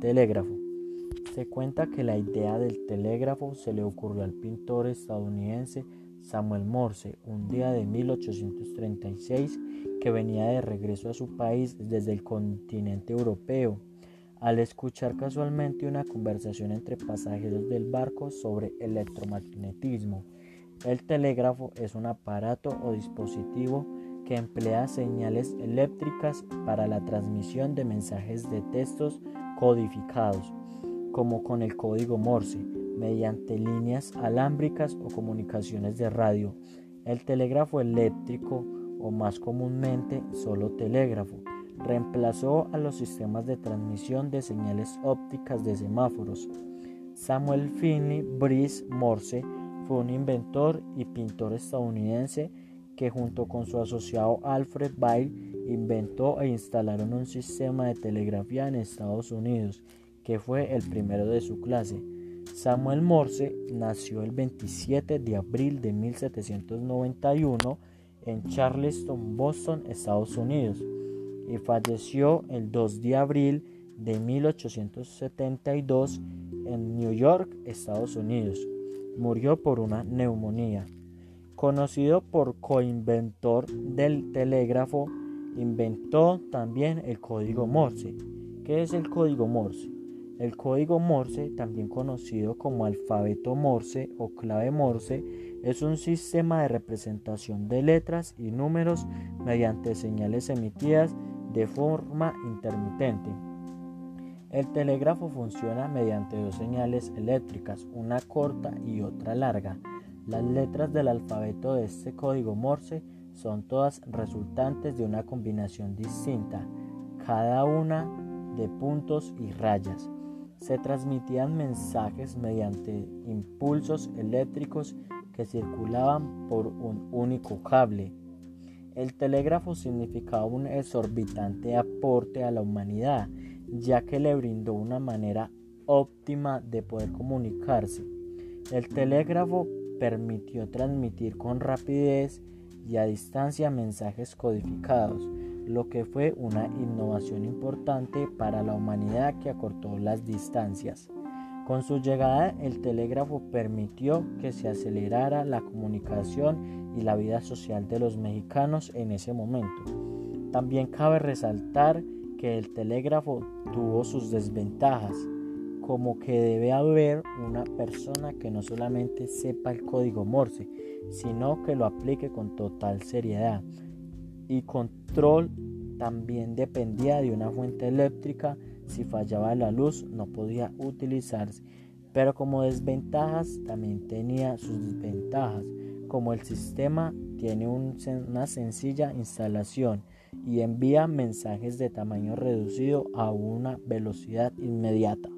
telégrafo. Se cuenta que la idea del telégrafo se le ocurrió al pintor estadounidense Samuel Morse un día de 1836 que venía de regreso a su país desde el continente europeo al escuchar casualmente una conversación entre pasajeros del barco sobre electromagnetismo. El telégrafo es un aparato o dispositivo que emplea señales eléctricas para la transmisión de mensajes de textos codificados, como con el código Morse, mediante líneas alámbricas o comunicaciones de radio. El telégrafo eléctrico, o más comúnmente solo telégrafo, reemplazó a los sistemas de transmisión de señales ópticas de semáforos. Samuel Finney Brice Morse fue un inventor y pintor estadounidense que junto con su asociado Alfred Bail inventó e instalaron un sistema de telegrafía en Estados Unidos, que fue el primero de su clase. Samuel Morse nació el 27 de abril de 1791 en Charleston, Boston, Estados Unidos, y falleció el 2 de abril de 1872 en New York, Estados Unidos. Murió por una neumonía. Conocido por coinventor del telégrafo, inventó también el código Morse. ¿Qué es el código Morse? El código Morse, también conocido como alfabeto Morse o clave Morse, es un sistema de representación de letras y números mediante señales emitidas de forma intermitente. El telégrafo funciona mediante dos señales eléctricas, una corta y otra larga. Las letras del alfabeto de este código Morse son todas resultantes de una combinación distinta, cada una de puntos y rayas. Se transmitían mensajes mediante impulsos eléctricos que circulaban por un único cable. El telégrafo significaba un exorbitante aporte a la humanidad, ya que le brindó una manera óptima de poder comunicarse. El telégrafo permitió transmitir con rapidez y a distancia mensajes codificados, lo que fue una innovación importante para la humanidad que acortó las distancias. Con su llegada el telégrafo permitió que se acelerara la comunicación y la vida social de los mexicanos en ese momento. También cabe resaltar que el telégrafo tuvo sus desventajas, como que debe haber una persona que no solamente sepa el código Morse, sino que lo aplique con total seriedad. Y control también dependía de una fuente eléctrica, si fallaba la luz no podía utilizarse. Pero como desventajas también tenía sus desventajas, como el sistema tiene una sencilla instalación y envía mensajes de tamaño reducido a una velocidad inmediata.